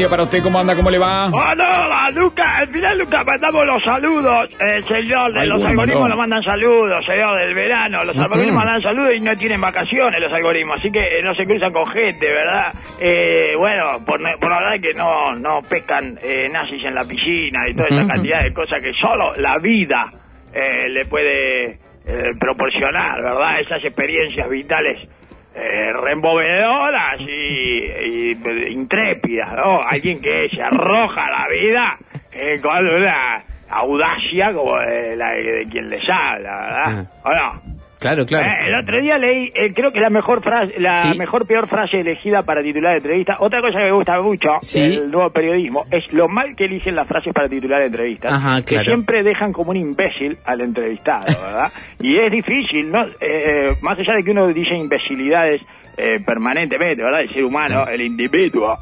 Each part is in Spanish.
Día para usted. ¿Cómo anda? ¿Cómo le va? Hola, Lucas. Al final, Lucas, mandamos los saludos. Señor de los algoritmos no. nos mandan saludos, señor del verano. Los algoritmos mandan saludos y no tienen vacaciones los algoritmos, así que eh, no se cruzan con gente, ¿verdad? Eh, bueno, por, por la verdad que no, no pescan eh, nazis en la piscina y toda esa cantidad de cosas que solo la vida eh, le puede proporcionar, ¿verdad? Esas experiencias vitales eh, reembovedoras y, y, intrépidas, ¿no? Alguien que se arroja a la vida eh, con una audacia como de, la, de quien les habla, ¿verdad? ¿O no? Claro, claro. Eh, el otro día leí, eh, creo que la mejor frase, la Sí. mejor peor frase elegida para titular de entrevista. Otra cosa que me gusta mucho Sí. del nuevo periodismo es lo mal que eligen las frases para titular de entrevistas. Ajá, Que claro. siempre dejan como un imbécil al entrevistado, ¿verdad? y es difícil, ¿no? Eh, más allá de que uno dice imbecilidades eh, permanentemente, ¿verdad? El ser humano, el individuo.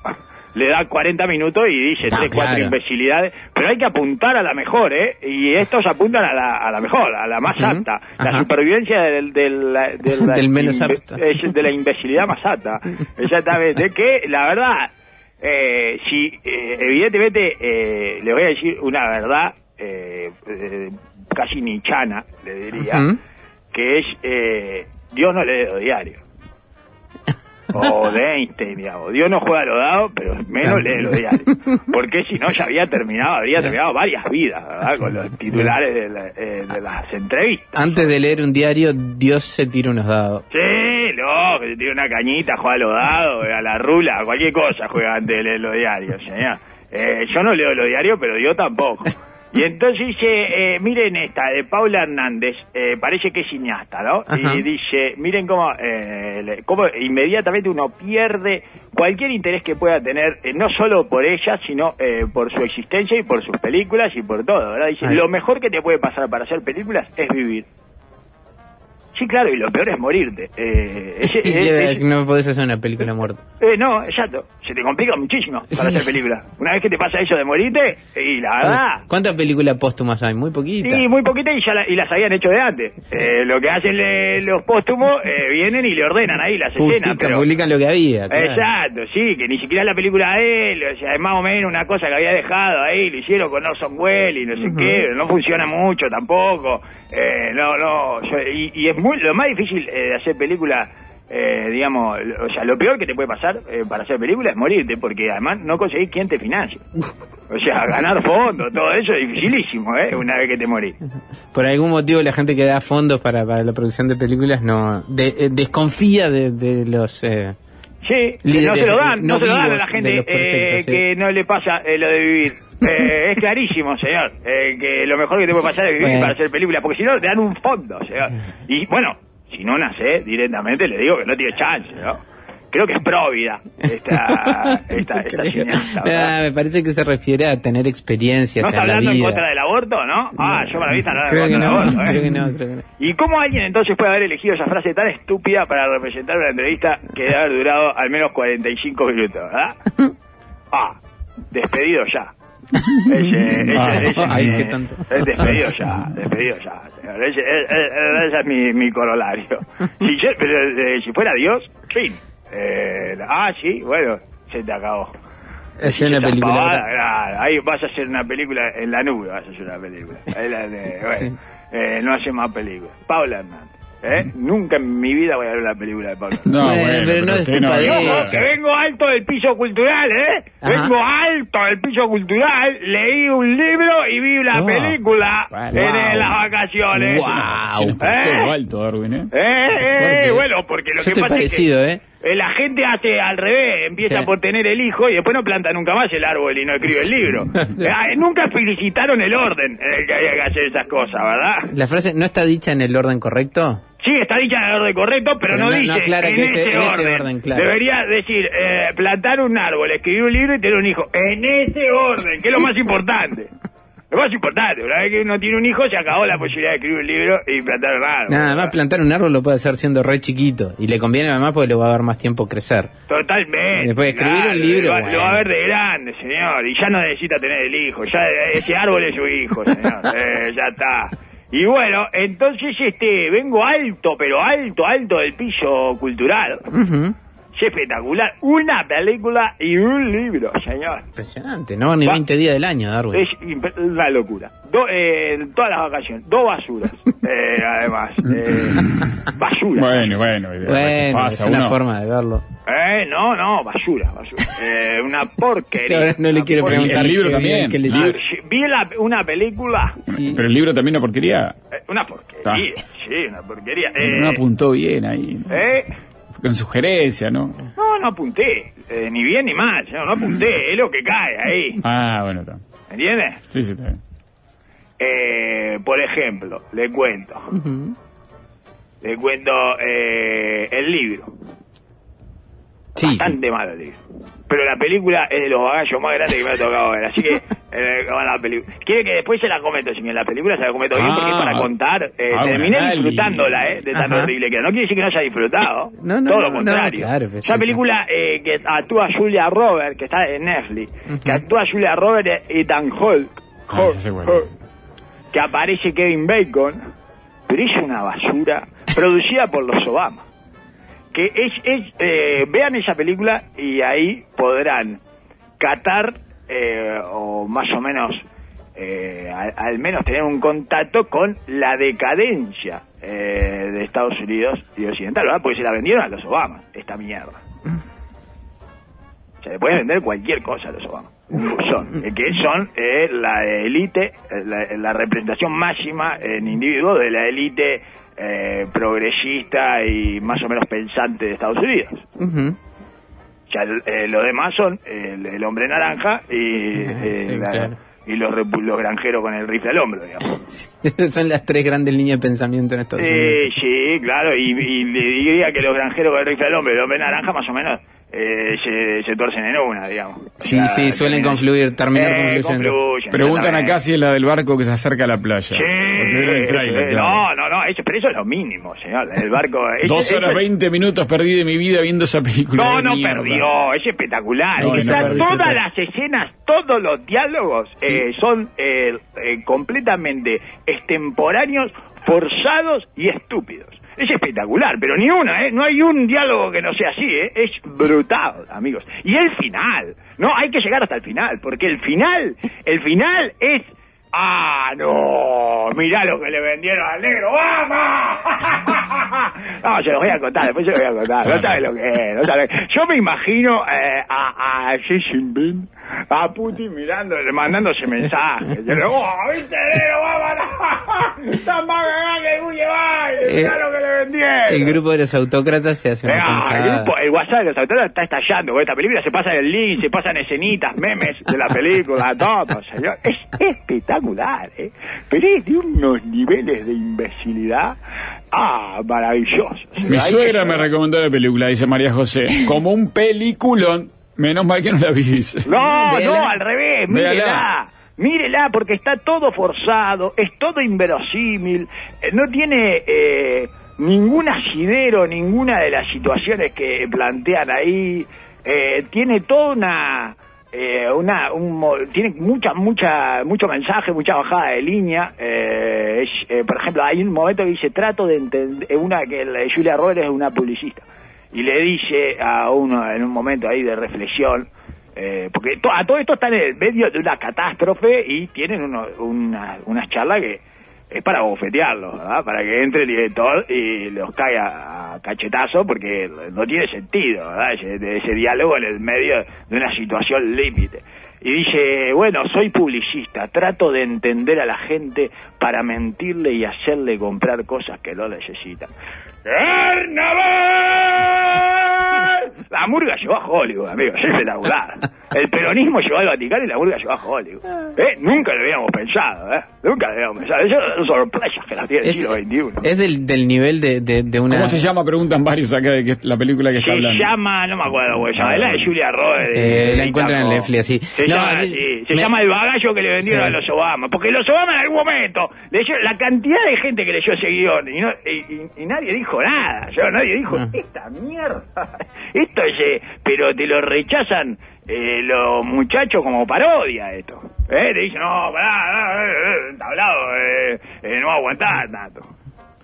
Le da 40 minutos y dice 3, 4 claro. imbecilidades, pero hay que apuntar a la mejor, ¿eh? Y estos apuntan a la, a la mejor, a la más apta. La Ajá. supervivencia del, del, del, Del menos apto. es de la imbecilidad más apta. Exactamente. Que la verdad, eh, si eh, evidentemente eh, le voy a decir una verdad eh, eh, casi nichana, le diría, que es eh, Dios no lee los diarios. O de Einstein, digamos. Dios no juega a los dados, pero menos lee los diarios. Porque si no, ya había terminado, habría terminado varias vidas, ¿verdad? Con los titulares de, la- eh, de las entrevistas. Antes de leer un diario, Dios se tira unos dados. Sí, no, que se tiene una cañita, juega a los dados, a la rula, cualquier cosa juega antes de leer los diarios, señor. Eh, yo no leo los diarios, pero yo tampoco. Y entonces dice, eh, miren esta, de Paula Hernández, eh, parece que es cineasta, ¿no? Ajá. Y dice, miren cómo, eh, cómo inmediatamente uno pierde cualquier interés que pueda tener, eh, no solo por ella, sino eh, por su existencia y por sus películas y por todo, ¿verdad? Dice, lo mejor que te puede pasar para hacer películas es vivir. Sí, claro, y lo peor es morirte. Eh, Y es- no podés hacer una película muerta. eh, no, exacto. Se te complica muchísimo para Sí. hacer película. Una vez que te pasa eso de morirte, y la verdad... ¿Cuántas películas póstumas hay? Muy poquitas. Sí, muy poquita y ya la- y las habían hecho de antes. Eh, lo que hacen le- los póstumos, eh, vienen y le ordenan ahí las escenas. Publican, Pero, publican lo que había. claro. Exacto, sí, que ni siquiera la película de él, o sea, es más o menos una cosa que había dejado ahí, lo hicieron con Orson Welles y no sé qué, no funciona mucho tampoco, eh, no, no, yo- y, y es muy, lo más difícil eh, de hacer película, eh, digamos, o sea, lo peor que te puede pasar eh, para hacer película es morirte, porque además no conseguís quien te financie. O sea, ganar fondos, todo eso es dificilísimo, ¿eh? Una vez que te morís. Por algún motivo la gente que da fondos para, para la producción de películas no de- eh, desconfía de, de los... eh, Sí, no se lo dan, no, no se lo dan a la gente eh, sí. que no le pasa eh, lo de vivir. Eh, es clarísimo, señor, eh, que lo mejor que te puede pasar es vivir Bueno. para hacer películas, porque si no te dan un fondo, señor. Y bueno, si no nace directamente, le digo que no tiene chance, ¿no? Creo que es próvida esta, esta, esta cineasta, Ah, me parece que se refiere a tener experiencias ¿No está en la hablando en vida. contra del aborto, no? Ah, yo me la vi hablando en contra no, del aborto, ¿eh? creo que no, creo que no. ¿Y cómo alguien entonces puede haber elegido esa frase tan estúpida para representar una entrevista que debe haber durado al menos 45 minutos, verdad? Ah, despedido ya. Ese, ese, Ah, ese es ay, mi- qué tanto. es despedido ya, despedido ya. Ese, ese es mi, mi corolario. Si, yo- eh, si fuera Dios, fin. Eh, ah, sí, bueno, se te acabó. Hacer una película. pavada, claro, ahí vas a hacer una película en la nube, vas a hacer una película. Ahí la de- bueno, Sí. eh, no hace más películas. Paula Hernández. ¿eh? Nunca en mi vida voy a ver una película de Hernández. No, Bueno, pero no es culpa de ella. que vengo alto del piso cultural, ¿eh? Ajá. Vengo alto del piso cultural, leí un libro y vi una Oh. película Bueno. en Wow. las vacaciones. Wow. Se nos ¿Eh? todo alto, Darwin, ¿eh? Eh, eh, bueno, porque lo Yo que estoy pasa parecido, es que eh, la gente hace al revés, empieza Sí. por tener el hijo y después no planta nunca más el árbol y no escribe el libro. Eh, ah, nunca felicitaron el orden en el que había que hacer esas cosas, ¿verdad? La frase no está dicha en el orden correcto. Sí, está dicha en el orden correcto, pero, Pero no, no- no dice aclara en, que ese- ese, en ese orden. orden, claro. Debería decir eh, plantar un árbol, escribir un libro y tener un hijo. En ese orden, que es lo más importante. Lo más importante, una vez que uno tiene un hijo, se acabó la posibilidad de escribir un libro y plantar un árbol. Nada más plantar un árbol lo puede hacer siendo re chiquito. Y le conviene además porque le va a dar más tiempo crecer. Totalmente. Después de escribir un libro, Lo, va- bueno. lo va a ver de grande, señor. Y ya no necesita tener el hijo. Ya ese árbol es su hijo, señor. Eh, ya está. Y bueno, entonces este vengo alto, pero alto, alto del piso cultural. Ujú. Es espectacular. Una película y un libro, señor. Impresionante. No ni Va- 20 días del año, Darwin. Es una locura. Do, eh, todas las vacaciones. Dos basuras. Eh, además. Eh, basura. Bueno, bueno, Bueno, pasa es una uno. forma de verlo. Eh, no, no, basura, basura. Eh, una porquería. No le quiero porquería. preguntar El libro también. bien que le Ah. Vi la- una película, Sí. Pero el libro también una porquería. eh, una porquería, sí, una porquería. Eh, no apuntó bien ahí. eh, Con sugerencia, ¿no? no, no apunté, eh, ni bien ni mal, no, no apunté, es lo que cae ahí, Ah, bueno, está. ¿entiendes? Sí, sí, está bien. Eh, por ejemplo, le cuento, le cuento eh, el libro, Sí. bastante malo el libro. Pero la película es de los bagallos más grandes que me ha tocado ver, así que eh, la película. Quiere que después se la comento, en la película se la comento bien, porque es Ah. para contar. Eh, Ah, terminé dale. disfrutándola, eh, de tan Ajá. horrible que era. No quiere decir que no haya disfrutado, No, no, todo no, lo contrario. claro, pues Esa película eh, que actúa Julia Roberts, que está en Netflix, que actúa Julia Roberts y Dan Ah, sé cuál es. Hulk, que aparece Kevin Bacon, pero es una basura, producida por los Obama que es, es eh, vean esa película y ahí podrán catar eh, o más o menos eh, al, al menos tener un contacto con la decadencia eh, de Estados Unidos y Occidental, ¿verdad? Porque se la vendieron a los Obama, esta mierda. Se le puede vender cualquier cosa a los Obama. Eh, que son eh, la élite, la, la representación máxima en individuo de la élite eh, progresista y más o menos pensante de Estados Unidos. Ujú. Ya el- eh, los demás son el, el hombre naranja y, eh, sí, la- claro. y los, repu- los granjeros con el rifle al hombro, digamos. Esas son las tres grandes líneas de pensamiento en Estados Sí, Unidos. sí, claro, y, y le diría que los granjeros con el rifle al hombro y el hombre naranja más o menos eh, se, se torcen en una, digamos. Sí, O sea, sí, suelen terminan- confluir, terminar Eh, confluyendo. confluyen, Preguntan acá si es la del barco que se acerca a la playa. Sí, El sí, claro. no, no, no, eso, pero eso es lo mínimo, señor. El barco. ese- Dos horas veinte minutos perdí de mi vida viendo esa película. No, no mierda. perdió, es espectacular. No, perdió, todas las escenas, todos los diálogos Sí. eh, son eh, eh, completamente extemporáneos, forzados y estúpidos. Es espectacular, pero ni una, ¿eh? No hay un diálogo que no sea así, ¿eh? Es brutal, amigos. Y el final, no, hay que llegar hasta el final, porque el final, el final es... ¡Ah, no! Mirá lo que le vendieron al negro, ¡vamos! No, se los voy a contar, después se los voy a contar. No sabes lo que es, no sabes. Yo me imagino eh, a, a Xi Jinping, a Putin mirando, mandándose mensajes. Yo le digo, ¡oh, viste, negro, vámonos! ¡Está más que el Bulle ¡Mirá Eh, lo que le vendieron! El grupo de los autócratas se hace una Eh, ah, el, pensada. grupo- el WhatsApp de los autores está estallando con esta película, se pasan el link, se pasan escenitas, memes de la película, todo, señor. Es espectacular, ¿eh? Pero es de unos niveles de imbecilidad, ah, maravillosos. Mi suegra que- me recomendó la película, dice María José, como un peliculón. Menos mal que no la vi. dice. No, Véala. no, al revés, mírela. Mírela, porque está todo forzado, es todo inverosímil, eh, no tiene eh, ningún asidero, ninguna de las situaciones que plantean ahí, eh, tiene toda una... eh, una un tiene mucha mucha mucho mensaje mucha bajada de línea. Eh, eh, por ejemplo hay un momento que dice trato de entender una que Julia Roberts es una publicista. Y le dice a uno en un momento ahí de reflexión, eh, porque a todo esto están en el medio de una catástrofe y tienen uno, una, unas charlas que es para bofetearlos, ¿verdad? Para que entre el director y los caiga a cachetazo porque no tiene sentido, ¿verdad? Ese, ese diálogo en el medio de una situación límite. Y dice, bueno, soy publicista, trato de entender a la gente para mentirle y hacerle comprar cosas que no necesitan. ¡Carnaval! La murga llevó a Hollywood, amigo. Es espectacular. El peronismo llevó al Vaticano y la murga llevó a Hollywood. ¿Eh? Nunca lo habíamos pensado, ¿eh? Nunca lo habíamos pensado. Eso son sorpresas que las tiene el Es, siglo XXI. es del, del nivel de, de, de una... ¿Cómo se llama? Preguntan varios acá de que la película que está Se hablando. llama, no me acuerdo cómo se llama, es la de Julia Roberts. Eh, la encuentran en. Netflix, así. Se, No, llama, a mí- así. se me- llama el bagallo que le vendieron Sí. a los Obama. Porque los Obama en algún momento, leyó, la cantidad de gente que leyó ese guion y, no- y- y- y nadie dijo nada. Yo, nadie dijo, Ah. esta mierda, esto es, eh, pero te lo rechazan eh, los muchachos como parodia esto. ¿Eh? Te dicen, no, pará, eh, eh, tablado, eh, eh, no va a aguantar tanto.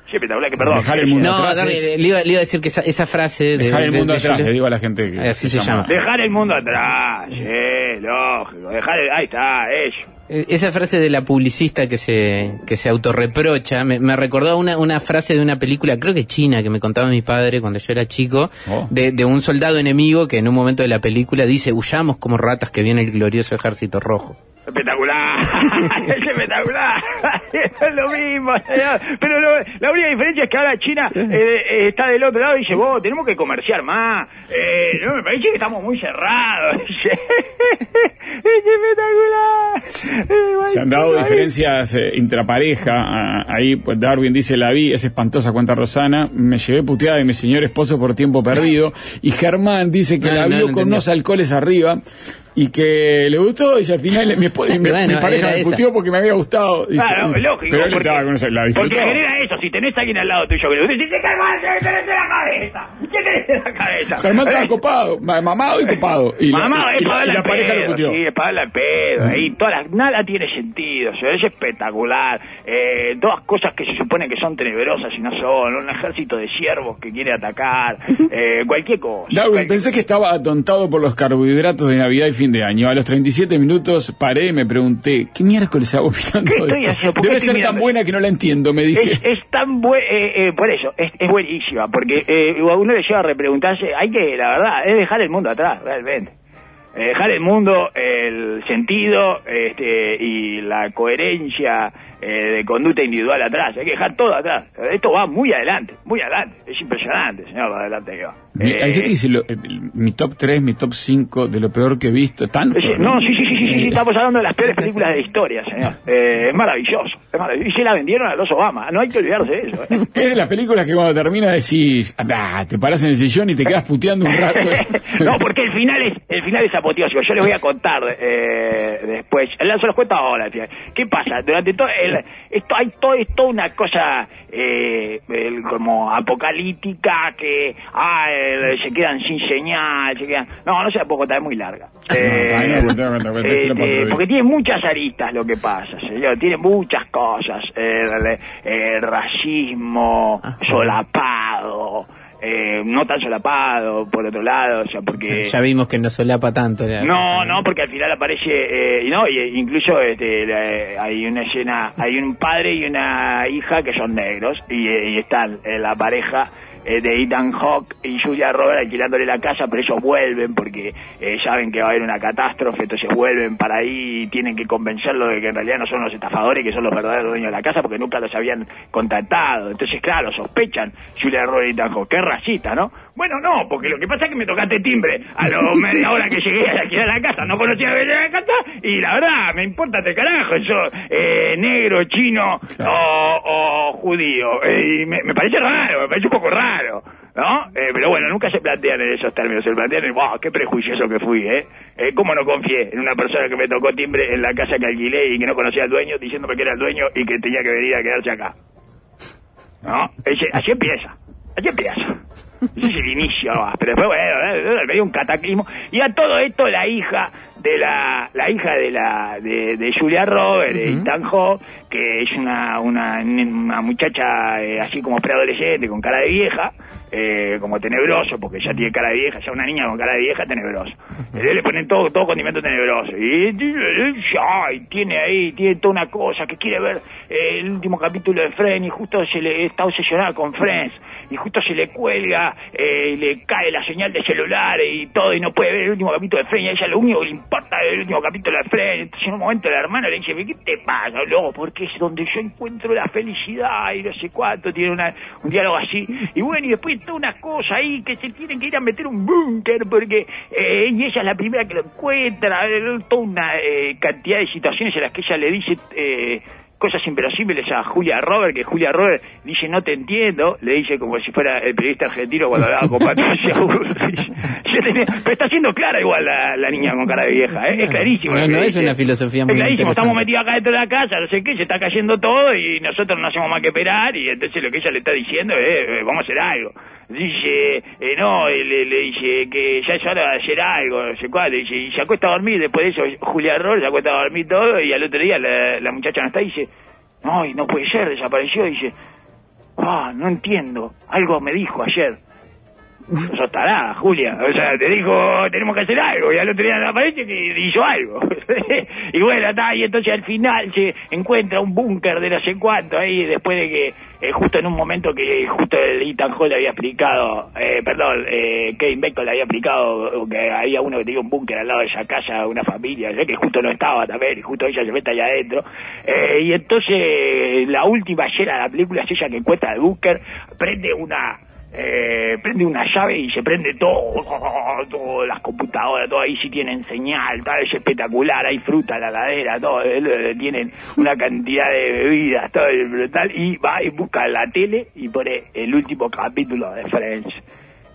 Sí, espectacular, que perdón. Dejar el mundo No, atrás Dani, es- le, iba, le iba a decir que esa, esa frase... De, Dejar el mundo de atrás, le digo a la gente que Así se llama. Dejar el mundo atrás, sí, lógico. Dejar el- ahí está, eso. Eh, Esa frase de la publicista que se, que se autorreprocha me, me recordó una, una frase de una película, creo que china, que me contaba mi padre cuando yo era chico, Oh. de, de un soldado enemigo que en un momento de la película dice, huyamos como ratas que viene el glorioso ejército rojo. Espectacular, es espectacular, es lo mismo, señor. pero lo- la única diferencia es que ahora China eh, eh, está del otro lado y dice, vos, tenemos que comerciar más, eh, no, me parece que estamos muy cerrados, es espectacular. Se han dado diferencias eh, intrapareja. ah, ahí, pues Darwin dice: La vi, es espantosa, cuenta Rosana. Me llevé puteada de mi señor esposo por tiempo perdido. Y Germán dice que No, la no, vio no con unos alcoholes arriba. Y que le gustó, y al final mi, espo- y mi- Bueno, mi pareja me puteó porque me había gustado. Dice, Claro, lógico. pero él porque, estaba con esa, la porque disfrutó. genera eso, si tenés a alguien al lado tuyo que le dice, ¿qué querés ¿Qué tenés en la cabeza? ¿Qué tenés en la cabeza? Germán estaba copado, ma- mamado y copado. Y la, y es la- para y la la pareja lo pedo, puteó. Sí, es para la pedo. Ahí todas las- nada tiene sentido. o sea, es espectacular. Eh, todas cosas que se supone que son tenebrosas y no son. Un ejército de siervos que quiere atacar. eh, cualquier cosa. Darwin, Cualquier- pensé que estaba atontado por los carbohidratos de Navidad y fin de año. A los 37 minutos paré y me pregunté, ¿qué miércoles hago mirando Debe ser tan buena que no la entiendo, me dije. Es, es tan buen, eh, eh, por eso, es, es buenísima, porque eh, a uno le lleva a repreguntarse, hay que, la verdad, es dejar el mundo atrás, realmente. Eh, dejar el mundo, el sentido este, y la coherencia eh, de conducta individual atrás, hay que dejar todo atrás. Esto va muy adelante, muy adelante, es impresionante, señor, lo adelante que va. Mi- Eh, Hay gente que dice lo- eh, mi top 3, mi top 5 de lo peor que he visto. Tanto. No, sí, sí, sí, sí, sí, estamos hablando de las peores películas de la historia, señor. Eh, es maravilloso, es maravilloso. Y se la vendieron a los Obama, no hay que olvidarse de eso. ¿eh? Es de las películas que cuando termina decís, "Ah, te paras en el sillón y te quedas puteando un rato. no, porque el final es el final es apoteósico. Yo les voy a contar eh, después. Se los cuento ahora. al final. ¿Qué pasa? Durante todo el, esto hay todo es toda una cosa eh, como apocalíptica que ah, se quedan sin señal, se quedan. No, no se la puedo contar, es muy larga. Eh, no, porque tiene muchas aristas lo que pasa, señor. Tiene muchas cosas. Racismo solapado. Eh, no tan solapado, por otro lado, o sea, porque... Ya vimos que no solapa tanto. la- No, no, porque al final aparece, eh, no, y incluso este, la- hay una escena, hay un padre y una hija que son negros, y, eh, y están eh, la pareja eh, de Ethan Hawke y Julia Roberts alquilándole la casa, pero ellos vuelven porque eh, saben que va a haber una catástrofe, entonces vuelven para ahí y tienen que convencerlo de que en realidad no son los estafadores, que son los verdaderos dueños de la casa, porque nunca los habían contactado. Entonces, claro, sospechan Julia Roberts y Ethan Hawke. Qué racista, ¿no? Bueno, no, porque lo que pasa es que me tocaste timbre a la media hora que llegué a alquilar la casa, no conocía a la casa, y la verdad, me importa de carajo, yo, eh, negro, chino o, o judío. Eh, y me, me parece raro, me parece un poco raro, ¿no? Eh, pero bueno, nunca se plantean en esos términos, se plantean en, wow, qué prejuicioso que fui, ¿eh? eh ¿Cómo no confié en una persona que me tocó timbre en la casa que alquilé y que no conocía al dueño, diciéndome que era el dueño y que tenía que venir a quedarse acá? ¿No? Ese- así empieza, así empieza. Ese es el inicio, nomás. pero después, bueno, eh, medio un cataclismo. Y a todo esto, la hija de la, la hija de la, de, de Julia Roberts, de Ethan Hawke, que es una, una, una muchacha eh, así como preadolescente, con cara de vieja, eh, como tenebroso, porque ya tiene cara de vieja, ya una niña con cara de vieja, tenebroso. Eh, le ponen todo, todo condimento tenebroso. Y, y- y tiene ahí, tiene toda una cosa que quiere ver eh, el último capítulo de Friends y justo se le está obsesionada con Friends. Y justo se le cuelga, eh, le cae la señal de celular y todo, y no puede ver el último capítulo de Friends, y a ella lo único que le importa es el último capítulo de Friends. Entonces en un momento la hermana le dice, ¿qué te pasa, loco? Porque es donde yo encuentro la felicidad y no sé cuánto, tiene una, un diálogo así. Y bueno, y después toda una cosa ahí que se tienen que ir a meter un búnker porque eh, y ella es la primera que lo encuentra, eh, toda una eh, cantidad de situaciones en las que ella le dice eh, cosas inverosímiles a Julia Robert, que Julia Robert dice no te entiendo, le dice como si fuera el periodista argentino cuando hablaba con Patricia tenía- Pero está siendo clara igual la, la niña con cara de vieja, ¿eh? es clarísimo. No, no es dice. una filosofía muy Es clarísimo, estamos metidos acá dentro de la casa, no sé qué, se está cayendo todo y nosotros no hacemos más que esperar y entonces lo que ella le está diciendo es, eh, vamos a hacer algo. Dice, eh, no, le, le dice que ya es hora de hacer algo, no sé cuál, le dice, y se acuesta a dormir, después de eso Julia Roll se acuesta a dormir todo y al otro día la, la muchacha no está y dice, no, y no puede ser, desapareció, dice, ah, no entiendo, algo me dijo ayer. Sos tarada, Julia. O sea, te dijo, tenemos que hacer algo. Y al otro día aparece que hizo algo. y bueno, está, y entonces al final se encuentra un búnker de no sé cuánto ahí, después de que, eh, justo en un momento que justo el Ethan Hall le había explicado, eh, perdón, eh, Kevin le había explicado que había uno que tenía un búnker al lado de esa casa, una familia, que justo no estaba también, y justo ella se mete allá adentro. Eh, y entonces la última escena de la película es ella que encuentra el búnker, prende una eh, prende una llave y se prende todo, todo, las computadoras, todo ahí sí tienen señal, tal, es espectacular, hay fruta en la ladera, todo, eh, tienen una cantidad de bebidas, todo es brutal, y va y busca la tele y pone el último capítulo de Friends,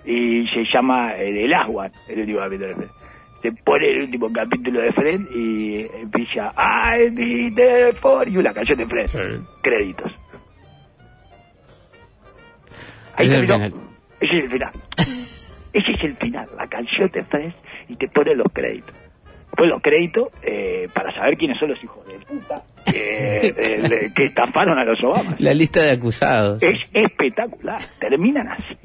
y se llama eh, The Last One, el último capítulo de Friends. Se pone el último capítulo de Friends y empieza I there for you, la canción de Friends. Sí. Créditos. Ahí Ese es el final. Ese es el final. Ese es el final, la canción de Friends y te pone los créditos. Después los créditos eh, para saber quiénes son los hijos de puta que, eh, que estafaron a los Obama. La lista de acusados. Es espectacular. Terminan así.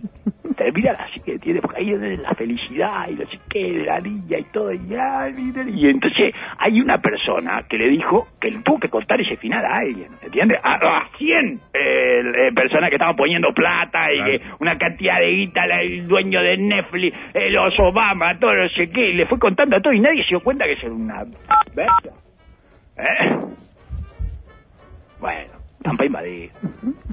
Terminan así, que tiene porque ahí es la felicidad y no sé qué, de la niña y todo. Y, mira, y entonces hay una persona que le dijo que le tuvo que contar ese final a alguien, ¿entiendes? A, a 100 eh, personas que estaban poniendo plata y Claro. que una cantidad de guita, la- el dueño de Netflix, eh, los Obama, todo no sé qué, y le fue contando a todo y nadie se dio cuenta que es una. ¿Eh? Bueno, están para invadir.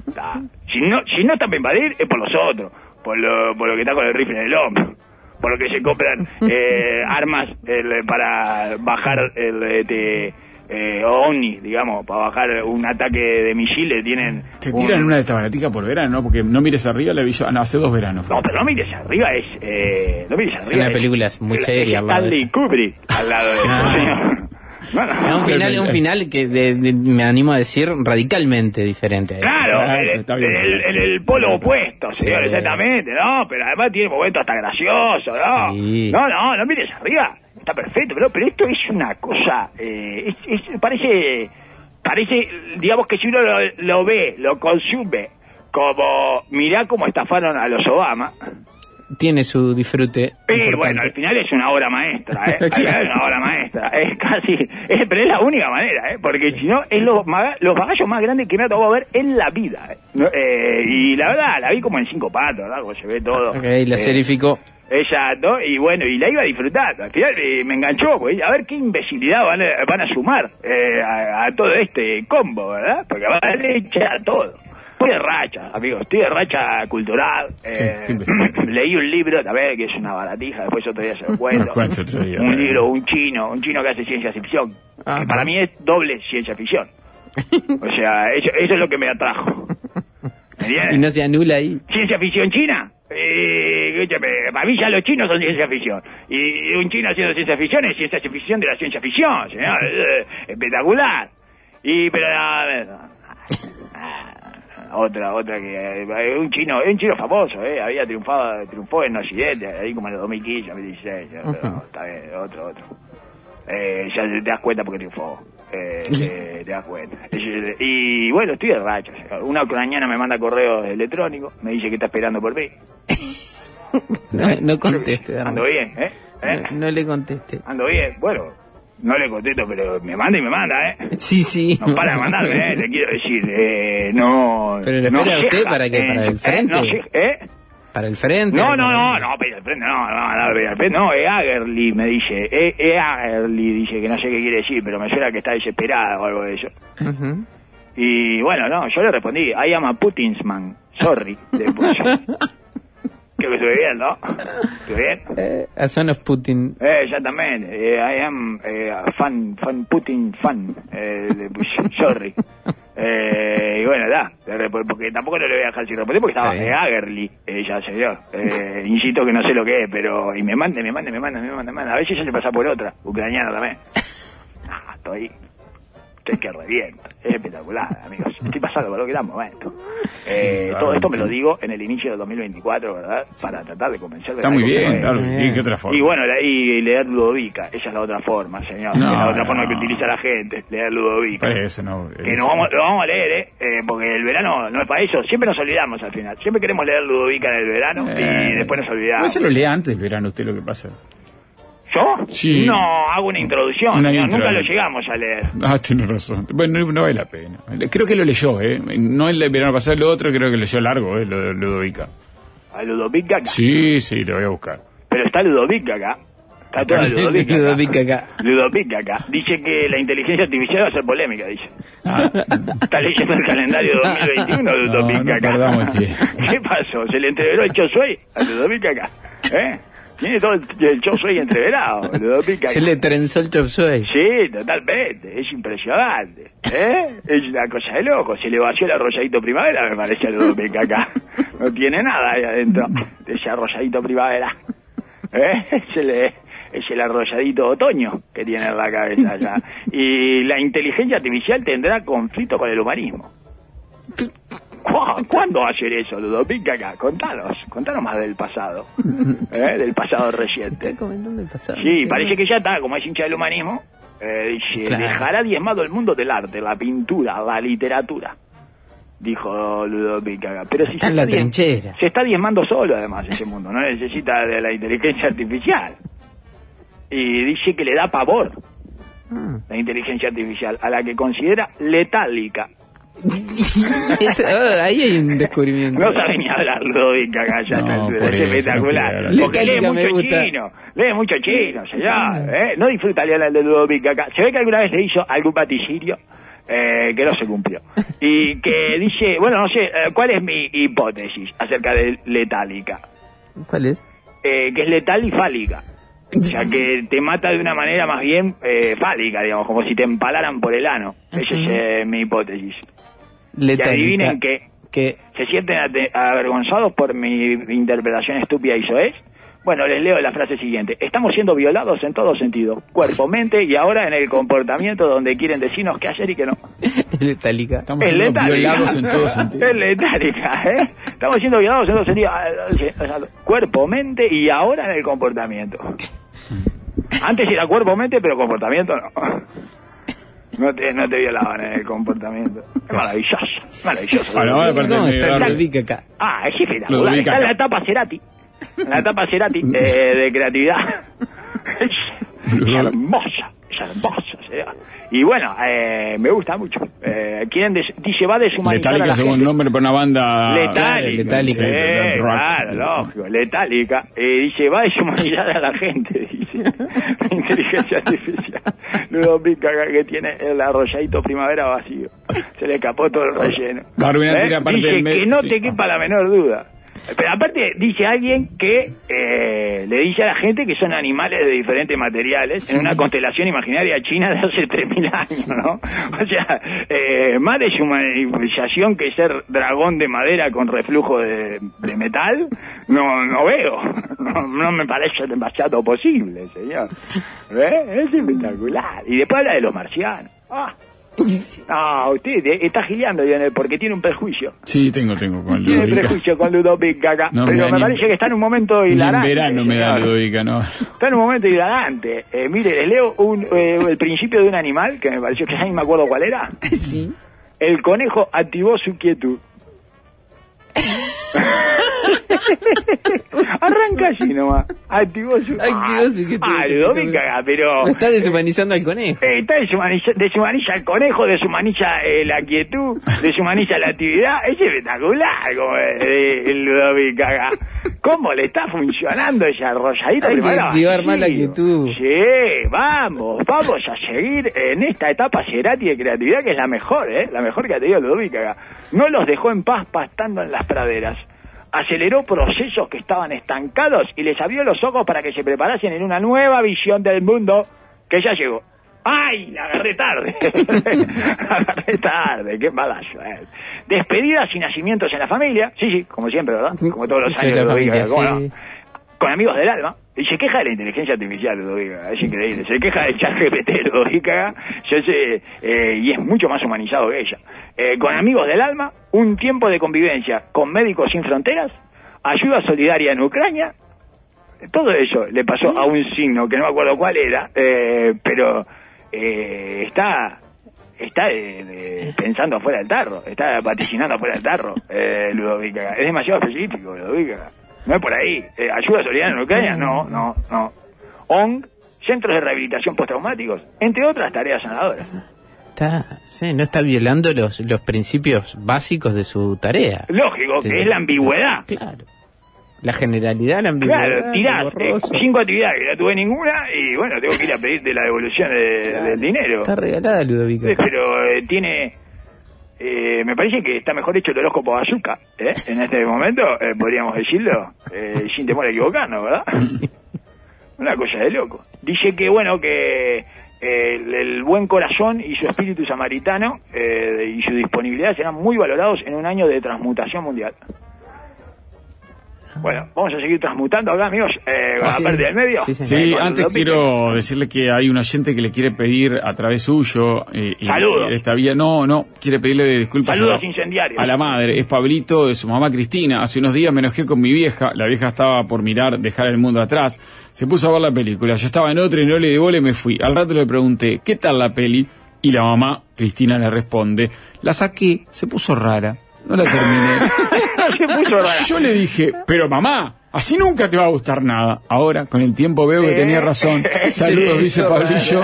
Está. Si no, si no están para invadir, es por los otros. Por lo, por lo que está con el rifle en el hombro. Por lo que se compran eh, armas el, para bajar el este, eh, OVNI, digamos, para bajar un ataque de misiles. Tienen. Te un- tiran una de estas baraticas por verano, ¿no? Porque no mires arriba, la vi yo ah, no, hace dos veranos. fue. No, pero no mires arriba, es. Eh, no mires Es arriba. una película muy es- seria Es al lado de Stanley. Kubrick al lado de Ah. Es un final, un final que de- de- me animo a decir radicalmente diferente. este. Claro, en el, el- el polo opuesto, señor, Sí. exactamente, ¿no? Pero además tiene momentos hasta graciosos, ¿no? Sí. No, no, no mires arriba, está perfecto, pero, pero esto es una cosa, eh, es, es- parece, parece, digamos que si uno lo, lo ve, lo consume, como, mirá cómo estafaron a los Obama, Tiene su disfrute. y importante. bueno, al final es una obra maestra, ¿eh? Al final es una obra maestra. Es casi, es, pero es la única manera, ¿eh? Porque si no, es los, los bagallos más grandes que me ha tocado ver en la vida. ¿eh? No, eh, y la verdad, la vi como en cinco patos, ¿verdad? Como se ve todo. Ok, la Eh, serificó. Exacto, y bueno, y la iba disfrutando. Al final eh, me enganchó, pues, a ver qué imbecilidad van a, van a sumar eh, a, a todo este combo, ¿verdad? Porque van a echar todo. Estoy de racha, amigos, estoy de racha cultural. Eh, leí un libro, también que es una baratija, después otro día se lo cuento. Lo cuento otro día. un libro, un chino, un chino que hace ciencia ficción. Que para mí es doble ciencia ficción. O sea, eso, eso es lo que me atrajo. Y no se anula ahí. ¿Ciencia ficción china? Eh, para mí ya los chinos son ciencia ficción. Y un chino haciendo ciencia ficción es ciencia ficción de la ciencia ficción, señor. Eh, espectacular. Y, pero, a ver, otra, otra que, eh, un chino, un chino famoso, eh, había triunfado, triunfó en Occidente, ahí como en el 2015, 2016, ya, pero está bien, otro, otro. Eh, ya te das cuenta porque triunfó. Eh, te, te das cuenta. Y bueno, estoy de racha. Una ucraniana me manda correo electrónico, me dice que está esperando por mí. No, no conteste, Ando bien, ¿eh? ¿Eh? No, no le conteste. Ando bien. Bueno, No le contesto, pero me manda y me manda, ¿eh? Sí, sí. No para de mandarme, ¿eh? Le quiero decir, eh, no... Pero le no espera a usted para qué, eh, para el eh, frente. no ¿Eh? Para el frente. No, no, no, no, para el frente, no, no, no, para el frente, no, me dice, es es Agerly, dice que no sé qué quiere decir, pero me suena que está desesperada o algo de eso. Ujú. Y bueno, no, yo le respondí, I am a Putinsman, sorry, le puse. Creo que estuve bien, ¿no? ¿Estuve bien? Eh, a son of Putin. Eh, exactamente, eh, I am eh, a fan, fan Putin fan, eh, sorry. Eh, y bueno, da, porque tampoco no le voy a dejar sin responder porque estaba eh, Agerly, ella señor. Eh, insisto que no sé lo que es, pero. Y me manda, me manda, me manda, me manda, me manda. A veces ya se pasa por otra, ucraniana también. Ah, estoy. Estoy que reviento. Es espectacular, amigos. Estoy pasando por lo que da momento. Eh, claro, todo esto me lo digo en el inicio del 2024, ¿verdad? Para tratar de convencer de Está muy bien, no claro. ¿Y qué otra forma? Y bueno, la- y leer Ludovica, esa es la otra forma, señor. No, es la otra no. forma que utiliza la gente, leer Ludovica. Por eso no. Que es- nos vamos, lo vamos a leer, ¿eh? Eh, Porque el verano no es para eso. Siempre nos olvidamos al final. Siempre queremos leer Ludovica en el verano Eh, y después nos olvidamos. se lo lea antes del verano usted lo que pasa. ¿Yo? Sí. No, hago una introducción. Una señor. intro. Nunca lo llegamos a leer. Ah, tiene razón. Bueno, no, no vale la pena. Creo que lo leyó, ¿eh? No el verano pasado, lo otro creo que leyó largo, ¿eh? Lo de Ludovica. A Ludovica acá. Sí, sí, lo voy a buscar. Pero está Ludovica acá. Está toda Ludovica. Ludovica acá. Ludovica acá. Dice que la inteligencia artificial va a ser polémica, dice. Ah, Está leyendo el calendario 2021 de No, Ludovica no acá. ¿Qué pasó? ¿Se le entreveró el Chosuey a Ludovica acá? ¿Eh? Tiene todo el, el Chosuey entreverado, Ludovica Se le trenzó el chop suey. Sí, totalmente, es impresionante. ¿eh? Es una cosa de loco. Se le vació el arrolladito primavera, me parece a Ludovica acá. No tiene nada ahí adentro de ese arrolladito primavera. ¿Eh? Se le, es el arrolladito otoño que tiene en la cabeza ya. Y la inteligencia artificial tendrá conflicto con el humanismo. ¿Cu- ¿Cuándo va a ser eso, Ludovica acá? Contanos, contanos más del pasado. ¿eh? Del pasado reciente. comentando el pasado. Sí, parece que ya está, como es hincha del humanismo, eh, dice, Claro. dejará diezmado el mundo del arte, la pintura, la literatura, dijo Ludovica. Pero si Está se en la diem- trinchera. Se está diezmando solo, además, ese mundo, no necesita de la inteligencia artificial. Y dice que le da pavor Ah. la inteligencia artificial, a la que considera letálica. Eso- ah, ahí hay un descubrimiento. No sabe ni hablar Ludovica acá, ya, No, es por eso, espectacular. no Porque lee mucho gusta. chino, lee mucho chino, señor. ¿eh? No disfruta el de Ludovica acá. Se ve que alguna vez le hizo algún vaticidio eh, que no se cumplió. Y que dice, bueno, no sé, eh, ¿cuál es mi hipótesis acerca de letálica? ¿Cuál es? Eh, que es letal y fálica. O sea, que te mata de una manera más bien eh, fálica, digamos, como si te empalaran por el ano. Esa es eh, mi hipótesis. Letálica. Y adivinen qué. Que ¿Se sienten avergonzados por mi interpretación estúpida y soez? Bueno, les leo la frase siguiente. Estamos siendo violados en todo sentido, cuerpo, mente y ahora en el comportamiento donde quieren decirnos qué hacer y qué no. letálica. estamos Es siendo letálica. violados en todo sentido. Es letálica, ¿eh? Estamos siendo violados en todo sentido. Ah, sí, o sea, Cuerpo, mente y ahora en el comportamiento. Antes era cuerpo, mente, pero comportamiento no. No te, no te violaban en el comportamiento. Es maravilloso, maravilloso. Bueno, ahora aparte ¿Cómo me está agarro- Ludovica acá? Ah, es espectacular. Ludovica Está en la etapa Cerati. En la etapa Cerati eh, de creatividad. es, hermosa, es hermosa. Y bueno, eh, me gusta mucho. Eh, quieren des- dice, va a deshumanizar a Letálica la según gente. nombre para una banda. Letálica. Letálica. Sí, de rock. claro, lógico. Letálica. Eh, dice, va a deshumanizar a la gente, dice. La inteligencia artificial. Ludovica acá que tiene el arrolladito primavera vacío. Se le escapó todo el relleno. Parte Dice que no sí. te quepa la menor duda. Pero aparte dice alguien que eh, le dice a la gente que son animales de diferentes materiales en una constelación imaginaria china de hace 3.000 años, ¿no? O sea, eh, más deshumanización que ser dragón de madera con reflujo de, de metal, no, no veo. No, no me parece demasiado posible, señor. ¿Ve? Es espectacular. Y después habla de los marcianos. Ah. Ah, usted está gileando, Lionel, porque tiene un prejuicio. Sí, tengo, tengo con Tiene Ludovica. prejuicio con Ludovica acá. No, pero me ni- parece que está en un momento Ni en hilarante. verano me da. Ludovica, ¿no? Está en un momento hilarante. Eh, mire, les leo un, eh, el principio de un animal, que me pareció que ya ni me acuerdo cuál era. Sí. El conejo activó su quietud. Arranca así nomás. Activó su... Activó su que Ludovica, pero... Está deshumanizando al conejo. Eh, está deshumaniza, deshumaniza el conejo, deshumaniza eh, la quietud, deshumaniza la actividad. Es espectacular como eh, el Ludovica acá. ¿Cómo le está funcionando esa arrolladita? Hay que activar más la quietud. Sí, vamos, vamos a seguir en esta etapa Cerati de creatividad que es la mejor, ¿eh? La mejor que ha tenido Ludovica acá. No los dejó en paz pastando en las praderas. Aceleró procesos que estaban estancados y les abrió los ojos para que se preparasen en una nueva visión del mundo que ya llegó. ¡Ay! La agarré tarde. la agarré tarde. Qué mala suerte. Despedidas y nacimientos en la familia. Sí, sí, como siempre, ¿verdad? Como todos los años. la Ludovica, familia, ¿cómo sí. no? Con amigos del alma. Y se queja de la inteligencia artificial, Ludovica. Es increíble. Se queja del chat GPT, Ludovica. Yo sé, eh, y es mucho más humanizado que ella. Eh, con amigos del alma, un tiempo de convivencia con Médicos Sin Fronteras, ayuda solidaria en Ucrania. Todo eso le pasó a un signo que no me acuerdo cuál era, eh, pero eh, está está eh, pensando afuera del tarro, está vaticinando afuera del tarro, eh, Ludovica. Es demasiado específico, Ludovica. No es por ahí. Eh, ¿Ayuda solidaria en Ucrania? No, no, no. ONG, centros de rehabilitación postraumáticos, entre otras tareas sanadoras. Está, sí, no está violando los, los principios básicos de su tarea. Lógico, Sí. que es la ambigüedad. Claro. La generalidad, la ambigüedad. Claro, tirás eh, cinco actividades que no tuve ninguna y bueno, tengo que ir a pedirte la devolución de- del dinero. Está regalada, Ludovica. Eh, Pero eh, tiene. Eh, me parece que está mejor hecho el horóscopo bazooka, ¿eh? En este momento, eh, podríamos decirlo, eh, sin temor a equivocarnos, ¿verdad? Una cosa de loco. Dice que, bueno, que eh, el, el buen corazón y su espíritu samaritano y su disponibilidad serán muy valorados en un año de transmutación mundial. Bueno, vamos a seguir transmutando acá, amigos, eh, la Sí. del medio. Sí. Sí, Con antes quiero decirle que hay un oyente que le quiere pedir a través suyo. eh, y- Saludos. esta vía, no, no, quiere pedirle disculpas Saludos a, la, incendiarios. a la madre. Es Pablito de su mamá Cristina. Hace unos días me enojé con mi vieja. La vieja estaba por mirar Dejar el mundo atrás. Se puso a ver la película. Yo estaba en otra y no le di bola y me fui. Al rato le pregunté, ¿qué tal la peli? Y la mamá, Cristina, le responde, la saqué, se puso rara. No la terminé. Yo le dije, pero mamá, así nunca te va a gustar nada. Ahora, con el tiempo veo que tenía razón. Saludos, Sí, dice Pablillo.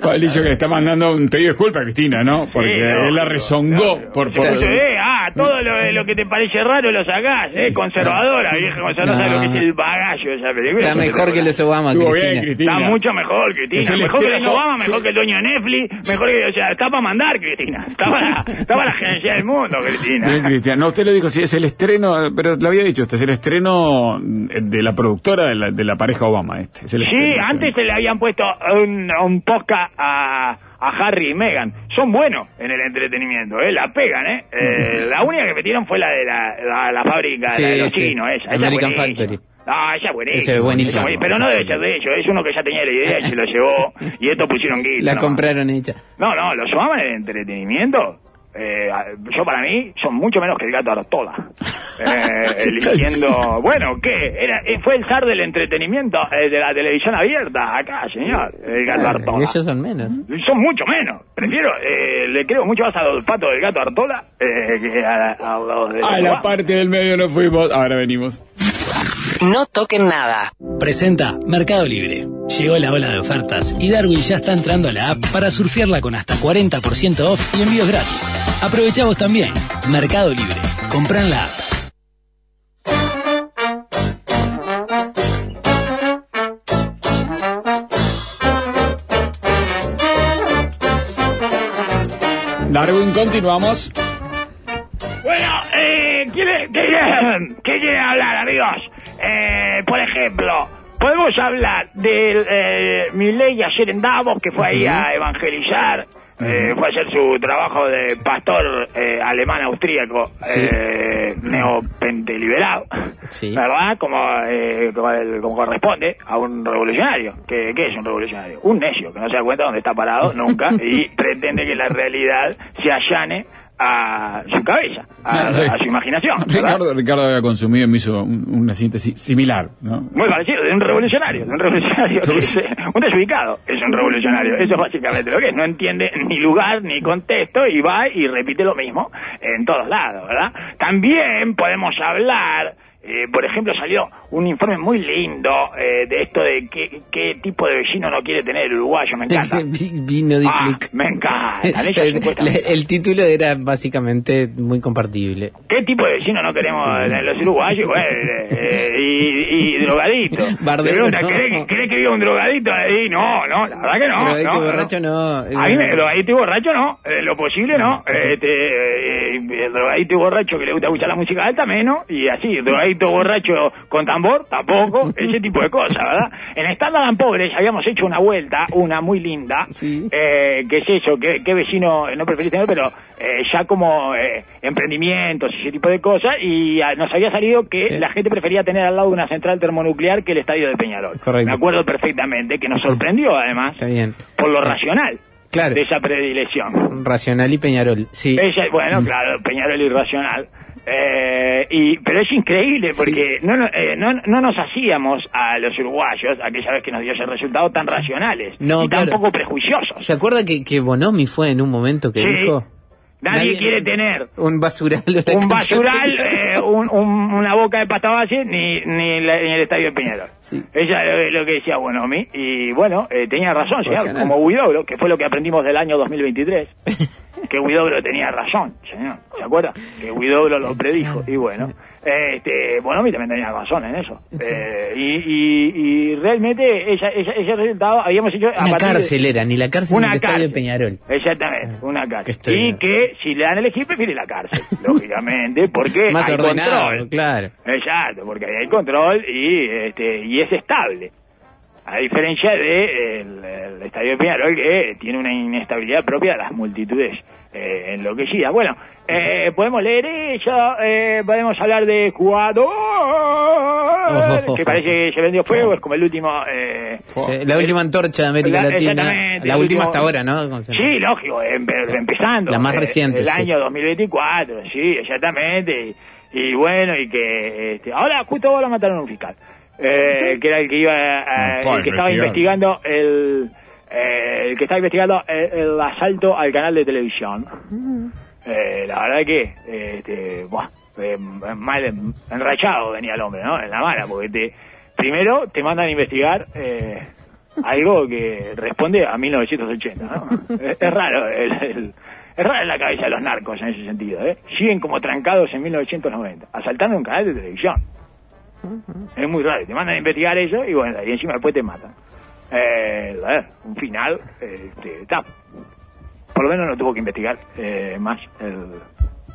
Pablillo que le está mandando un te disculpa, Cristina, ¿no? Porque Sí, él la rezongó por... Por eh, todo lo, lo que te parece raro lo sacás, eh, conservadora, vieja conservadora, No. ¿sabes lo que es el bagallo de esa película? Está mejor que los Obama, Estuvo Cristina. bien, Cristina. Está mucho mejor, Cristina. Es el Mejor que el Obama, mejor sí. que el dueño de Netflix, mejor que, o sea, está para mandar, Cristina. Está para, está para la gerencia del mundo, Cristina. Bien, Cristian. No, usted lo dijo, sí, es el estreno, pero lo había dicho usted, es el estreno de la productora de la, de la pareja Obama, este. Es el Sí, estreno, antes se le habían puesto un, un podcast a, a Harry y Meghan. Son buenos en el entretenimiento, ¿eh? La pegan, ¿eh? Eh, la única que metieron fue la de la, la, la fábrica Sí, la de los sí. chinos, esa. esa es American buenísima. Factory. Esa es buenísima. Buenísimo. Esa. Pero no debe ser de ellos, es uno que ya tenía la idea y se lo llevó y estos pusieron guita. La nomás. compraron hecha. No, no, los Obama en el entretenimiento, eh, yo para mí son mucho menos que el gato Artola. Eh, eligiendo, bueno, ¿qué? Era, eh, fue el zar del entretenimiento eh, de la televisión abierta, acá, señor, el gato Claro, Artola. ellos son menos. Son mucho menos. Prefiero, eh, le creo mucho más al pato del gato Artola eh, que a, a los de A la parte del medio no fuimos, ahora venimos. No toquen nada. Presenta Mercado Libre. Llegó la ola de ofertas y Darwin ya está entrando a la app para surfearla con hasta 40% off y envíos gratis. Aprovecha vos también. Mercado Libre. Compra en la app. Darwin, continuamos. Bueno, eh, ¿quiere, quiere, ¿qué quiere hablar, amigos? Eh, por ejemplo, podemos hablar de eh, Milei ayer en Davos, que fue ahí a evangelizar, eh, fue a hacer su trabajo de pastor eh, alemán-austríaco, Sí. eh, neopenteliberado, Sí. ¿verdad? Como, eh, como, el- como corresponde a un revolucionario. ¿Qué, ¿Qué es un revolucionario? Un necio, que no se da cuenta dónde está parado nunca y pretende que la realidad se allane a su cabeza, a, a su imaginación. Ricardo, Ricardo había consumido y me hizo un- una síntesis similar, ¿no? Muy parecido, de un revolucionario, un revolucionario, es, un desubicado es un revolucionario, eso es básicamente lo que es, no entiende ni lugar ni contexto y va y repite lo mismo en todos lados, ¿verdad? También podemos hablar eh, por ejemplo, salió un informe muy lindo eh, de esto de qué, qué tipo de vecino no quiere tener el uruguayo, me encanta. Vi- Vino de Ah, me encuestas. el, el título era básicamente muy compartible. ¿Qué tipo de vecino no queremos los uruguayos? Bueno, eh, eh, y, y drogadito. Bardero, no. ¿querés, querés que viva un drogadito ahí? No, no, la verdad que no. Drogadito no, y borracho no. A mí me, drogadito y borracho no, eh, lo posible no. Este, eh, el drogadito y borracho que le gusta escuchar la música alta menos, y así, drogadito borracho con tambor tampoco, ese tipo de cosas, ¿verdad? En Estándar and Pobres habíamos hecho una vuelta, una muy linda, Sí. eh, que es eso, ¿qué, qué vecino no preferís tener? Pero eh, ya como eh, emprendimientos y ese tipo de cosas, y ah, nos había salido que Sí. la gente prefería tener al lado una central termonuclear que el estadio de Peñarol. Correcto. Me acuerdo perfectamente, que nos sorprendió además Está bien. por lo racional Claro. de esa predilección. Racional y Peñarol. Sí. Ella, bueno, claro, Peñarol irracional. Eh, y, pero es increíble porque no, no, eh, no, no nos hacíamos a los uruguayos, aquella vez que nos dio ese resultado, tan racionales No, y claro. tan poco prejuiciosos. ¿Se acuerda que, que Bonomi fue en un momento que Sí. dijo? Nadie, quiere tener un basural. un basural, eh, un- un- una boca de pasta base, ni, ni, la- ni el estadio de Peñarol. Sí. Ella es lo que decía Bonomi, y bueno, eh, tenía razón, señor, como Huidobro, que fue lo que aprendimos del año 2023, que Huidobro tenía razón, señor, ¿se acuerda? Que Huidobro lo predijo, y bueno, este, Bonomi también tenía razón en eso. Eh, y, y, y realmente ella, ella- ese resultado habíamos hecho... a Una cárcel era, ni la cárcel ni el estadio cárcel. de Peñarol. Exactamente, una Que cárcel. Y bien. que si le dan a elegir, prefiere la cárcel, lógicamente, porque Más hay ordenado, control. claro. Exacto, porque ahí hay control y este y es estable. A diferencia de el, el estadio de Peñarol que tiene una inestabilidad propia de las multitudes eh, enloquecidas. Bueno, eh, podemos leer eso, eh, podemos hablar de Oh. que parece que se vendió fuego, es como el último... Eh, Sí, la última antorcha de América La- Latina. La última último- hasta ahora, ¿no? Sí, lógico, empe- empezando. La más eh, reciente, El sí. año 2024, sí, exactamente. Y, y bueno, y que este, ahora justo ahora mataron a un fiscal, eh, que era el que iba, a- el que estaba investigando el, eh, el que estaba investigando el, el asalto al canal de televisión. Eh, la verdad que, este, buah, eh, mal enrachado venía el hombre, ¿no? En la mala, porque te, primero te mandan a investigar eh, algo que responde a 1980, ¿no? es, es raro, el, el- es raro la cabeza de los narcos en ese sentido, ¿eh? Siguen como trancados en 1990, asaltando un canal de televisión. Es muy raro, te mandan a investigar eso y bueno, y encima después te matan. Eh, a ver, un final, este, está. Por lo menos no tuvo que investigar eh, más el,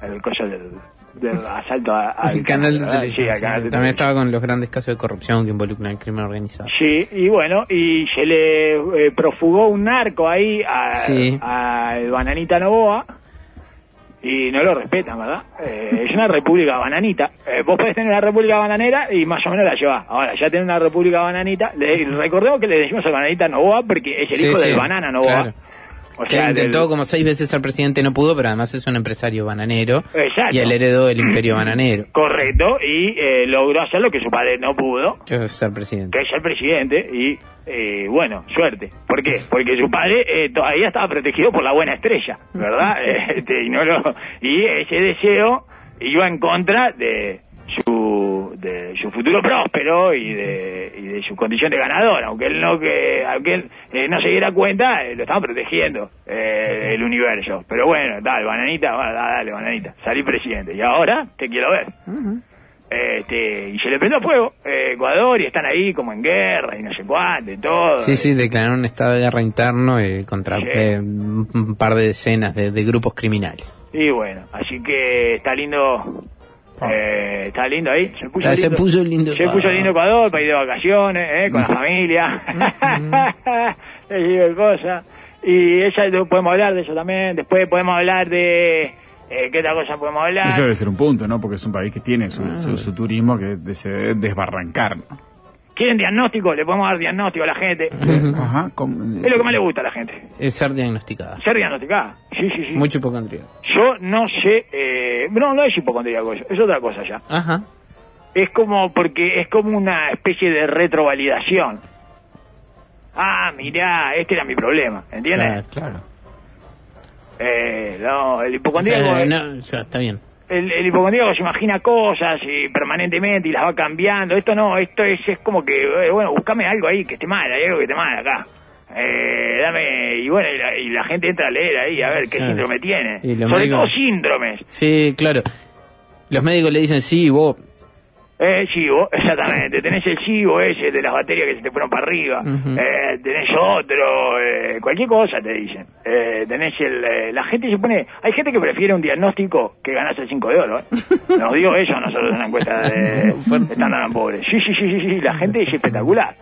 el coso del, del asalto a- al El canal de televisión. Sí, al sí. canal de También televisión. estaba con los grandes casos de corrupción que involucran el crimen organizado. Sí, y bueno, y se le eh, profugó un narco ahí a- Sí. al Bananita Novoa y no lo respetan, ¿verdad? Eh, es una república bananita. Eh, vos podés tener una república bananera y más o menos la llevás. Ahora, ya tener una república bananita, le, recordemos que le decimos al Bananita Novoa porque es el Sí, hijo sí, del banana Novoa. claro. O Que sea, intentó del- como seis veces ser presidente, no pudo, pero además es un empresario bananero. Exacto. Y él heredó el imperio bananero. Correcto, y eh, logró hacer lo que su padre no pudo, Que es ser presidente. que es el presidente y eh, bueno, suerte. ¿Por qué? Porque su padre eh, todavía estaba protegido por la buena estrella, ¿verdad? Este, y, no lo- y ese deseo iba en contra de su de su futuro próspero y de, y de su condición de ganador, aunque él no que aunque él eh, no se diera cuenta, eh, lo estaba protegiendo eh, el universo. Pero bueno, dale, bananita, dale, bananita, salí presidente. Y ahora te quiero ver. Este, y se le prendió fuego eh, Ecuador y están ahí como en guerra y no sé cuánto y todo. Sí, sí, declararon un estado de guerra interno eh, contra Sí. eh, un un par de decenas de, de grupos criminales. Y bueno, así que está lindo. Eh, está lindo ahí. Se puso Ah, se lindo, puso lindo Se Ecuador. puso lindo Ecuador para ir de vacaciones, eh, con la familia. Tipo de cosas. Y ella podemos hablar de eso también. Después podemos hablar de. Eh, ¿Qué otra cosa podemos hablar? Eso debe ser un punto, ¿no? Porque es un país que tiene su, su, su turismo que de- se debe desbarrancar, ¿no? ¿Quieren diagnóstico? Le podemos dar diagnóstico a la gente. Ajá. con- Es lo que más le gusta a la gente. Es ser diagnosticada. Ser diagnosticada. Sí, sí, sí. Mucho hipocondría. Yo no sé, eh, no, no es hipocondríaco eso, es otra cosa ya. Ajá. Es como, porque es como una especie de retrovalidación. Ah, mirá, este era mi problema, ¿entiendes? Claro, claro. Eh, no, el O hipocondríaco sea, es, no, o sea, está bien. El, el hipocondríaco se imagina cosas y permanentemente y las va cambiando. Esto no, esto es, es como que, eh, bueno, buscame algo ahí que esté mal, hay algo que esté mal acá. Eh, dame, y bueno, y la, y la gente entra a leer ahí a ver qué Claro. síndrome tiene. Sobre médicos- todo síndromes. Sí, claro. Los médicos le dicen, sí, vos. Eh, chivo, exactamente. Tenés el chivo ese de las baterías que se te fueron para arriba. Ujú. eh, tenés otro, eh, cualquier cosa te dicen. Eh, tenés el... eh, la gente se pone... Hay gente que prefiere un diagnóstico que ganarse el 5 de oro, ¿eh? Nos digo eso a nosotros en una encuesta de. Standard Pobre. Sí, sí, sí, sí, sí, la gente es espectacular.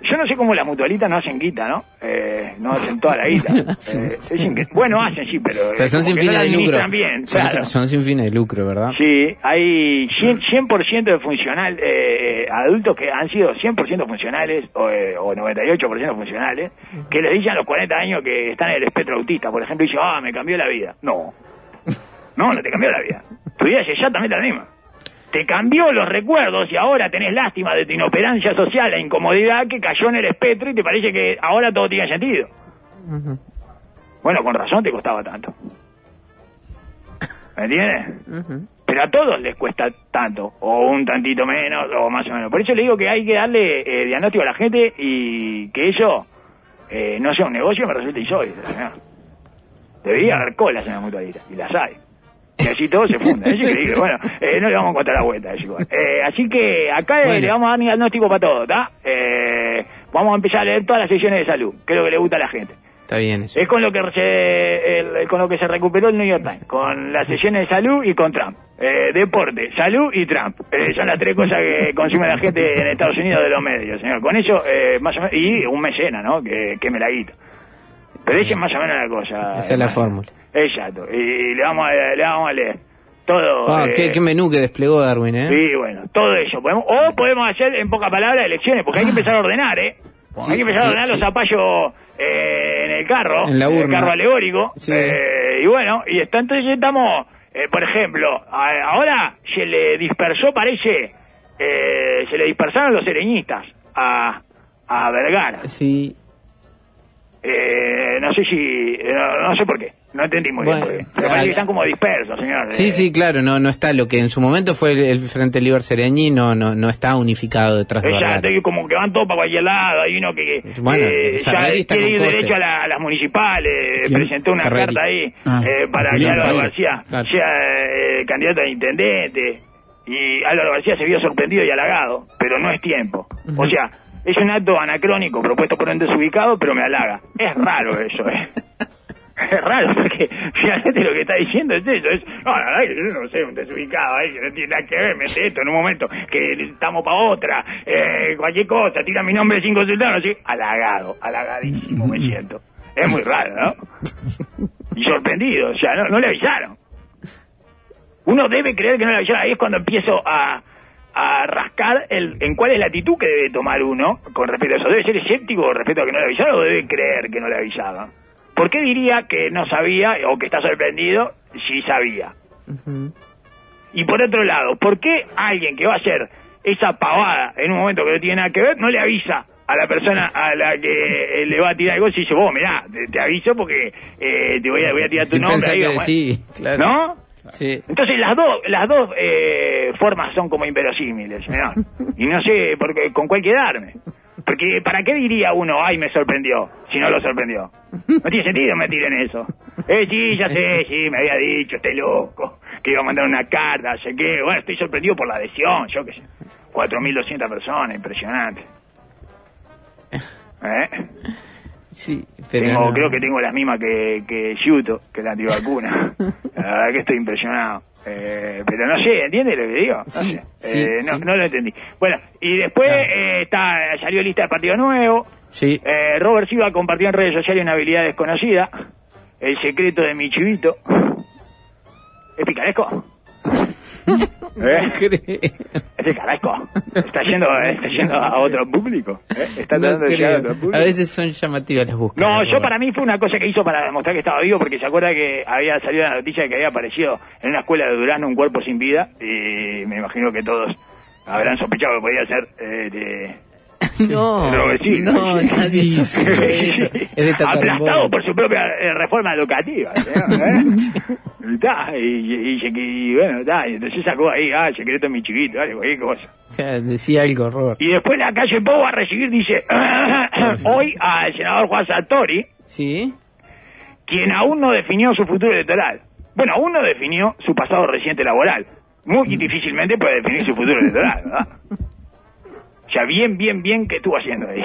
Yo no sé cómo las mutualistas no hacen guita, ¿no? Eh, no hacen toda la guita. Eh, es bueno, hacen sí, pero... Pero eh, son como sin no fines la de lucro. administran bien, Son- claro. son, sin fines de lucro, ¿verdad? Sí, hay 100%, 100% de funcional, eh, adultos que han sido 100% funcionales o, eh, o 98% funcionales, que les dicen a los 40 años que están en el espectro autista, por ejemplo, y dicen, ah, me cambió la vida. No, no, no te cambió la vida. Tu vida es exactamente la misma. Te cambió los recuerdos y ahora tenés lástima de tu inoperancia social, la incomodidad que cayó en el espectro y te parece que ahora todo tiene sentido. Bueno, con razón te costaba tanto. ¿Me entiendes? Pero a todos les cuesta tanto, o un tantito menos, o más o menos. Por eso le digo que hay que darle eh, diagnóstico a la gente y que eso eh, no sea un negocio me resulte insólito. señor. Debería haber colas en la mutualista, y las hay. Y así todo se funda, es increíble. Bueno, eh, no le vamos a contar la vuelta, es igual. Eh, así que acá eh, Bueno. le vamos a dar diagnóstico para todo, ¿está? Eh, vamos a empezar a leer todas las sesiones de salud, que es lo que le gusta a la gente. Está bien eso. Es con lo que se, el- con lo que se recuperó el New York Times, con las sesiones de salud y con Trump. Eh, deporte, salud y Trump. Eh, son las tres cosas que consume la gente en Estados Unidos de los medios, señor. Con eso, eh, más o menos, y un mecena, ¿no? Que, que me la guita. Pero esa es más o menos la cosa. Esa es la hermano. Fórmula. Exacto. Y le vamos a, le vamos a leer todo. Ah, eh, qué, qué menú que desplegó Darwin, ¿eh? Sí, bueno, todo eso. Podemos, o podemos hacer, en pocas palabras, elecciones, porque hay que empezar a ordenar, ¿eh? Sí, hay que empezar sí, a ordenar sí. los zapallos eh, en el carro, En la el urna. carro alegórico. Eh, y bueno, y está, entonces estamos, eh, por ejemplo, a- ahora se le dispersó, parece, eh, se le dispersaron los sereñistas a, a Vergara. Sí. No sé si, no, no sé por qué, no entendí muy Bueno, bien. Me parece que están como dispersos, señor. Sí, Eh, sí, claro, no, no está. Lo que en su momento fue el, el Frente Liber Sereñi no, no, no está unificado detrás de Exacto, Vergara. y como que van todos para cualquier lado, hay uno que, que, Bueno, eh, ya Cose. derecho a, la- a las municipales, ¿Quién? presentó una carta ahí Ah, eh, para que Álvaro. García Claro. sea eh, candidato a intendente, y Álvaro García se vio sorprendido y halagado, pero no es tiempo. O sea, es un acto anacrónico propuesto por un desubicado, pero me halaga. Es raro eso, ¿eh? Es raro porque finalmente lo que está diciendo es eso, es, no, la verdad yo no sé, un desubicado ahí que no tiene nada que ver, mete esto en un momento que estamos para otra, eh, cualquier cosa, tira mi nombre sin consultarlo, así, halagado, halagadísimo me siento. Es muy raro, ¿no? Y sorprendido, o sea, no, no le avisaron. Uno debe creer que no le avisaron, ahí es cuando empiezo a, a rascar el, en cuál es la actitud que debe tomar uno con respecto a eso. ¿Debe ser escéptico respecto a que no le avisaron o debe creer que no le avisaban? ¿Por qué diría que no sabía o que está sorprendido si sabía? Y por otro lado, ¿por qué alguien que va a hacer esa pavada en un momento que no tiene nada que ver no le avisa a la persona a la que eh, le va a tirar algo y dice, vos, mirá, te, te aviso porque eh, te voy a, voy a tirar tu nombre ahí, vamos, sí, claro. ¿No? Sí. Entonces las dos las dos eh, formas son como inverosímiles. Y no sé por qué- con cuál quedarme. Porque ¿para qué diría uno, ay, me sorprendió, si no lo sorprendió? No tiene sentido mentir en eso. Eh, sí, ya sé, sí, me había dicho, este loco, que iba a mandar una carta, sé qué. Bueno, estoy sorprendido por la adhesión, yo qué sé. 4.200 personas, impresionante. ¿Eh? Sí, pero Tengo- no. Creo que tengo las mismas que, que Yuto, que la antivacuna. la verdad que estoy impresionado. Eh, pero no sé, ¿entiendes lo que digo? No, Sí, sé. sí, Eh, no, sí. no lo entendí. Bueno, y después Claro. eh, está salió lista de Partido Nuevo. Sí. Robert Silva compartió en redes sociales una habilidad desconocida. El secreto de mi chivito. ¿Es picaresco? ¿Eh? ¿Es picaresco? Está yendo, está yendo a otro público. ¿eh? Está No tratando de llegar a creo. otro público. A veces son llamativas las búsquedas. No, yo para mí fue una cosa que hizo para demostrar que estaba vivo, porque se acuerda que había salido la noticia de que había aparecido en una escuela de Durano un cuerpo sin vida, y me imagino que todos habrán sospechado que podía ser eh, de, No, sí, no, nadie hizo eso. Es de Aplastado por su propia eh, reforma educativa. ¿eh? Está, y, y, y, y bueno, está, y entonces sacó ahí, ah, secreto de mi chiquito, dale, cualquier cosa. O sea, decía algo horror. Y después la calle Pou va a recibir, dice, hoy al senador Juan Sartori, ¿Sí? quien aún no definió su futuro electoral. Bueno, aún no definió su pasado reciente laboral. Muy difícilmente puede definir su futuro electoral, ¿verdad? O sea, bien, bien, bien, ¿qué estuvo haciendo ahí?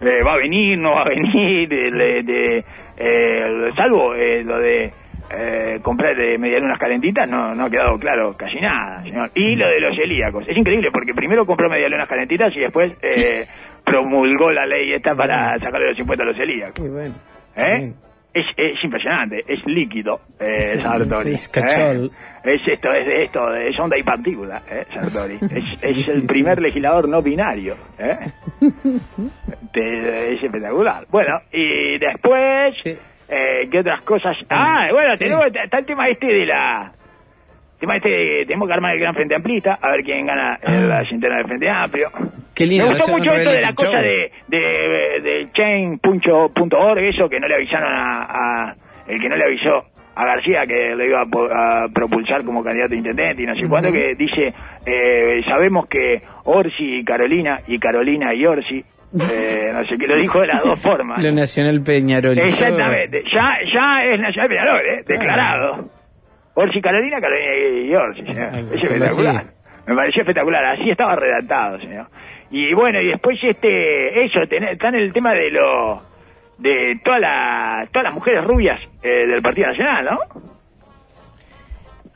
Eh, ¿Va a venir, no va a venir? De, de- de, eh, salvo eh, lo de eh, comprar de medialunas calentitas, no, no ha quedado claro casi nada, señor. Y lo de los celíacos. Es increíble porque primero compró medialunas calentitas y después eh, promulgó la ley esta para sacarle los impuestos a los celíacos. Y bueno. ¿Eh? Es, es impresionante, es líquido, eh, Sí, Sartori. es. ¿eh? Es esto, es esto, es onda y partícula, ¿eh, Sartori. Es, Sí, es sí, el primer legislador no binario, ¿eh? Te- es espectacular. Bueno, y después, eh, ¿qué otras cosas? Ah, bueno, Sí. tenemos, está el tema este de la... tema este de, tenemos que armar el gran frente amplista, a ver quién gana en la interna del frente amplio. Qué lindo. Me gustó mucho esto de la cosa show. de, de, de chain.org, eso que no le avisaron a, a- el que no le avisó a García que lo iba a, propulsar como candidato a intendente y no sé cuánto, que dice, eh, sabemos que Orsi y Carolina, y Carolina y Orsi, eh, no sé qué, lo dijo de las dos formas. Lo Nacional Peñarol. Exactamente, ya, ya es Nacional Peñarol, ¿eh? declarado. Orsi Carolina, Carolina y Orsi, señor. Es espectacular. Me pareció espectacular, así estaba redactado, señor. Y bueno, y después este, eso, tener, está en el tema de lo, de todas las, todas las mujeres rubias eh, del Partido Nacional, ¿no?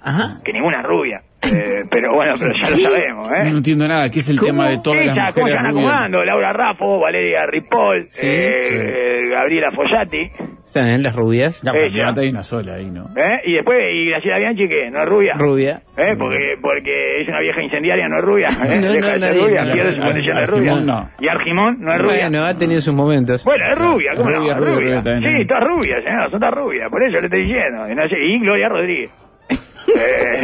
Ajá. Que ninguna es rubia. Eh, pero bueno, pero ya lo sabemos, ¿eh? No entiendo nada. ¿Qué es el ¿Cómo? tema de todas Ella, las ¿cómo se mujeres rubias? acomodando? Laura Raffo, Valeria Ripoll, Sí, eh, sí. eh, Gabriela Follati, ¿Están bien las rubias? Ella. candidata hay una sola ahí, ¿no? ¿eh? Y después, y Graciela Bianchi, que no es rubia. Rubia. ¿Eh? Porque, porque es una vieja incendiaria, no es rubia. ¿eh? No, Deja no, de ser nadie- rubia, no, pierde no, su condición de rubia. no. Y Argimón no es rubia. Bueno, ha tenido sus momentos. Bueno, es rubia, ¿cómo Es no? rubia, rubia, rubia. Sí, todas rubias, señor, son todas rubias, por eso le estoy diciendo. No y Gloria Rodríguez. Eh,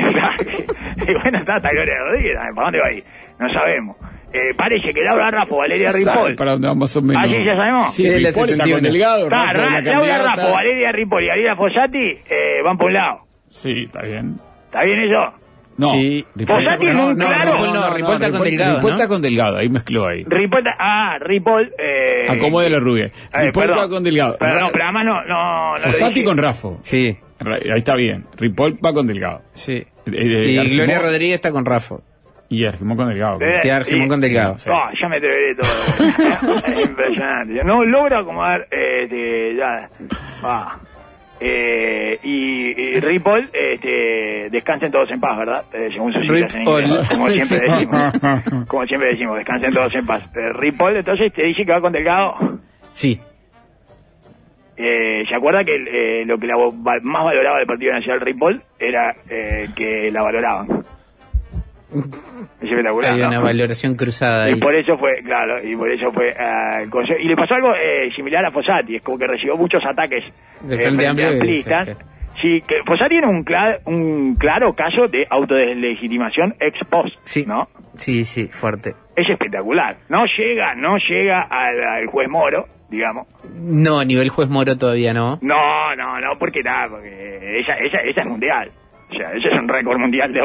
y bueno, está, está Gloria Rodríguez, ¿para dónde va ahí? No sabemos. Eh, parece que Laura Raffo, Valeria Ripoll. para dónde vamos más o menos. Ah, sí, ya sabemos. Sí, Es la Ripoll está 71. con Delgado, Está, Rafa Ra- Laura. Raffo, Valeria Ripoll y Gabriela Fossati eh, van por un lado. Sí, está bien. ¿Está bien eso? No, Sí. Fossati un no, no, claro- no, no, Ripoll está con Delgado, Ripoll ¿no? está con Delgado, ahí mezcló ahí. Ripoll, ah, Ripoll, eh... Acomode la rubia. eh, Ripoll perdón. está con Delgado. Pero no, pero además no, no, Fossati con Rafo. Sí, Ahí está bien. Ripoll va con Delgado. sí. Eh, eh, Y Argimón- Gloria Rodríguez está con Rafa. Y Argimón con Delgado. Eh, Y Argimón con Delgado. Sí. Ya me atreveré todo. es impresionante. No logro acomodar, este, ya, ah. Eh, y, y Ripoll, este, descansen todos en paz, ¿verdad? Eh, según sus inglés, como siempre decimos. Como siempre decimos, descansen todos en paz. Eh, Ripoll, entonces, te dice que va con Delgado. Sí. Eh, ¿Se acuerda que eh, lo que la más valoraba del Partido Nacional Ripoll era eh, que la valoraban? Es espectacular. Hay ¿no? una valoración cruzada Y ahí. por eso fue, claro, y por eso fue consejo- Y le pasó algo eh, similar a Fossati, es como que recibió muchos ataques De eh, Frente Amplio, amplistas. sí, que Fossati era un, cla- un claro caso de autodeslegitimación ex post, Sí. ¿no? Sí, sí, fuerte. Es espectacular. No llega, no llega al, al juez Moro, digamos. No, a nivel juez Moro todavía no. No, no, no, porque nada, porque ella, ella, ella es mundial. O sea, ese es un récord mundial de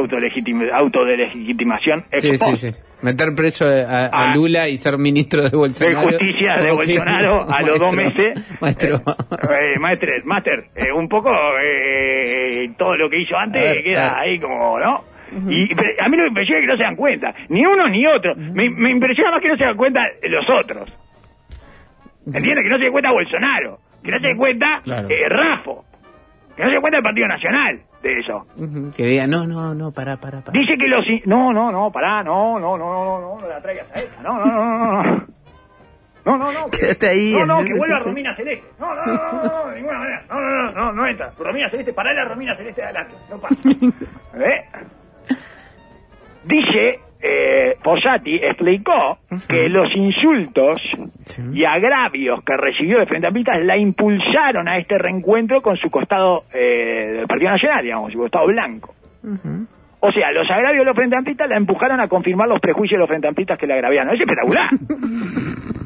autodelegitimación ex Sí, sí, sí. Meter preso a, a Ah. Lula y ser ministro de de Bolsonaro. justicia de. Bolsonaro a los dos meses. Maestro. Eh, eh, maestre, master, eh, un poco eh, todo lo que hizo antes ver, queda ahí como, ¿no? Y a mí lo que me impresiona es que no se dan cuenta, ni uno ni otro. Me, me impresiona más que no se dan cuenta los otros. ¿Entiendes? Que no se den cuenta Bolsonaro, que no se den cuenta Claro. eh, Rafo, que no se den cuenta el Partido Nacional de eso. Que diga, no, no, no, para, para, para. Dice que los... No, no, no, pará, no, no, no, no, no, no la traigas a esa, no, no, no, no, no. No, no, no. Quédate ahí, No, no, que vuelva. Romina Celeste. No, no, no, no, no, de ninguna manera. No, no, no, no, no entra. Romina Celeste, pará la Romina Celeste adelante. No pasa. ¿Eh? Dice, eh, Fossati explicó que los insultos y agravios que recibió de Frente Amplista la impulsaron a este reencuentro con su costado eh, del Partido Nacional, digamos, su costado blanco. O sea, los agravios de los frente amplistas la empujaron a confirmar los prejuicios de los frente amplistas que la agraviaron. Es espectacular.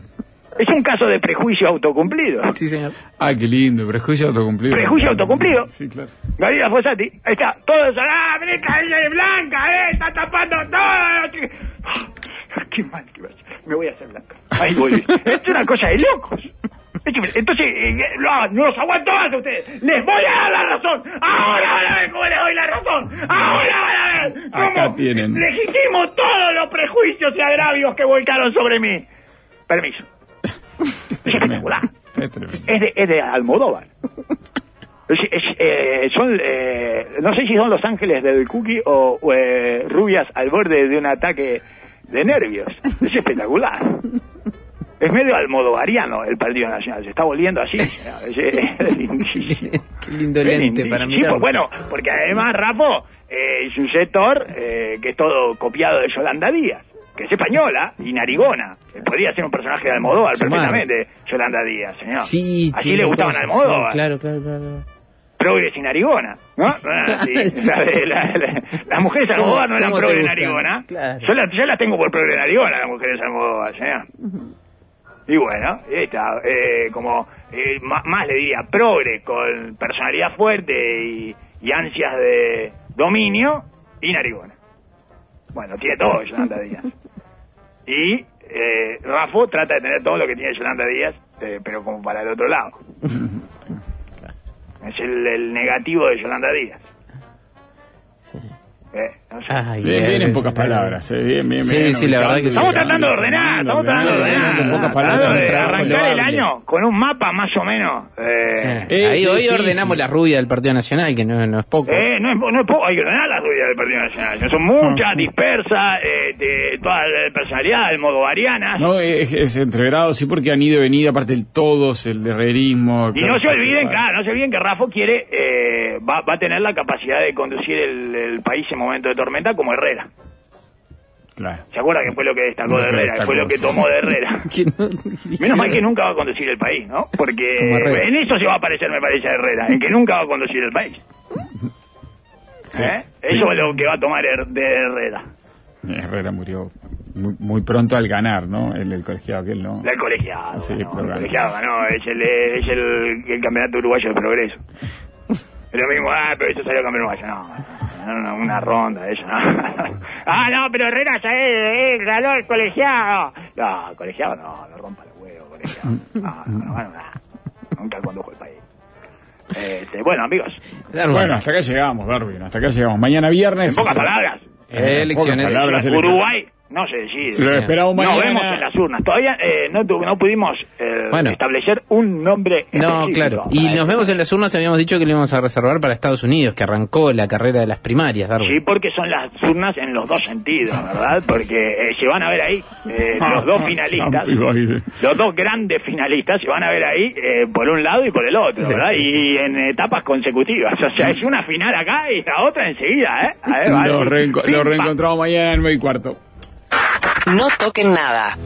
es un caso de prejuicio autocumplido. Sí, señor. Ah, qué lindo, prejuicio autocumplido. Prejuicio autocumplido. Sí, claro. Gabriela Fossati, ahí está, todos, ah, Breca, ella es blanca, eh, está tapando todo. Qué mal que va a ser. Me voy a hacer blanca. Ahí voy. Esto es una cosa de locos. Entonces, eh, no, no los aguanto más a ustedes. Les voy a dar la razón. Ahora van a ver cómo les doy la razón. Ahora van a ver cómo Acá tienen. legitimo todos los prejuicios y agravios que volcaron sobre mí. Permiso. Es espectacular. Es de, es de Almodóvar. Eh, son, eh, no sé si son los ángeles del cookie o, o, eh, rubias al borde de un ataque de nervios. Es espectacular. Es medio almodovariano el Partido Nacional. Se está volviendo así. Qué para pues, bueno, porque además Rafa eh, es un sector eh, que es todo copiado de Yolanda Díaz, que es española y narigona. Podría ser un personaje de Almodóvar perfectamente, Yolanda Díaz, señor. Sí, Así le gustaban a Almodóvar. sí, Claro, claro, claro. Progres y narigona, ¿no? Ah, sí. La la- la- las mujeres de ¿Cómo- Almodóvar no eran progres narigona. Claro. Yo, la- yo las tengo por progres y narigona, las mujeres de Almodóvar, señor. Y bueno, ahí está, eh, como eh, más, le diría progre, con personalidad fuerte y, y ansias de dominio, y narigona. Bueno, tiene todo Yolanda Díaz. Y eh, Rafo trata de tener todo lo que tiene Yolanda Díaz, eh, pero como para el otro lado. Es el, el negativo de Yolanda Díaz. Eh, no sé. Ay, Bien, bien en eh, pocas eh, palabras. eh, Bien, bien, Sí, bien. sí, la verdad que sí. Estamos tratando de ordenar, estamos tratando de ordenar. En pocas palabras, arrancar el año con un mapa más o menos. Eh, Sí. Es Ahí hoy difícil. ordenamos la rubia del Partido Nacional, que no, no es poco. Eh, no es, no es poco, hay que ordenar las ruidas del Partido Nacional. Son muchas, dispersas, eh, de toda la personalidad, el modo varianas. No, es, es entreverado, sí, porque han ido y venido, aparte el todos, el herrerismo. Y no se olviden, claro, no se olviden que Rafa quiere, eh, va, va a tener la capacidad de conducir el, el país en momento de tormenta como Herrera. Claro. ¿Se acuerda que fue lo que destacó de Herrera? Fue lo que tomó de Herrera. No- Menos mal que nunca va a conducir el país, ¿no? Porque en eso se va a parecer, me parece, a Herrera, en que nunca va a conducir el país. Sí, ¿Eh? sí. Eso es lo que va a tomar de Herrera. Herrera murió muy, muy pronto al ganar, ¿no? El, el colegiado aquel, ¿no? El colegiado, Sí, pero el colegiado ganó, es el, es el, el campeonato uruguayo de progreso. Es lo mismo, ah, pero eso salió campeón uruguayo, no, no, no, una ronda, eso, no. ah, no, pero Herrera ya es, es, ganó el colegiado. No, el colegiado no, no rompa los huevos, colegiado. No, no, no ganó nada. Nunca condujo el país. Este, bueno, amigos. Bueno, hasta acá llegamos, Darwin, hasta acá llegamos. Mañana viernes. en pocas palabras, Eh, elecciones. Pocas palabras, elecciones. Uruguay no se decide. Lo esperamos Nos mañana. vemos en las urnas. Todavía eh, no, tu- no pudimos eh, Bueno. establecer un nombre No, específico claro. Y nos vemos en las urnas, habíamos dicho que lo íbamos a reservar para Estados Unidos, que arrancó la carrera de las primarias, Darwin. Sí, porque son las urnas en los dos sentidos, ¿verdad? Porque eh, se van a ver ahí eh, los dos finalistas, y Biden. los dos grandes finalistas se van a ver ahí eh, por un lado y por el otro, ¿verdad? Y en etapas consecutivas. O sea, es una final acá y la otra enseguida, ¿eh? A ver, vale. Lo, reenco- Pim, lo pam. reencontramos mañana en 9 y cuarto. No toquen nada.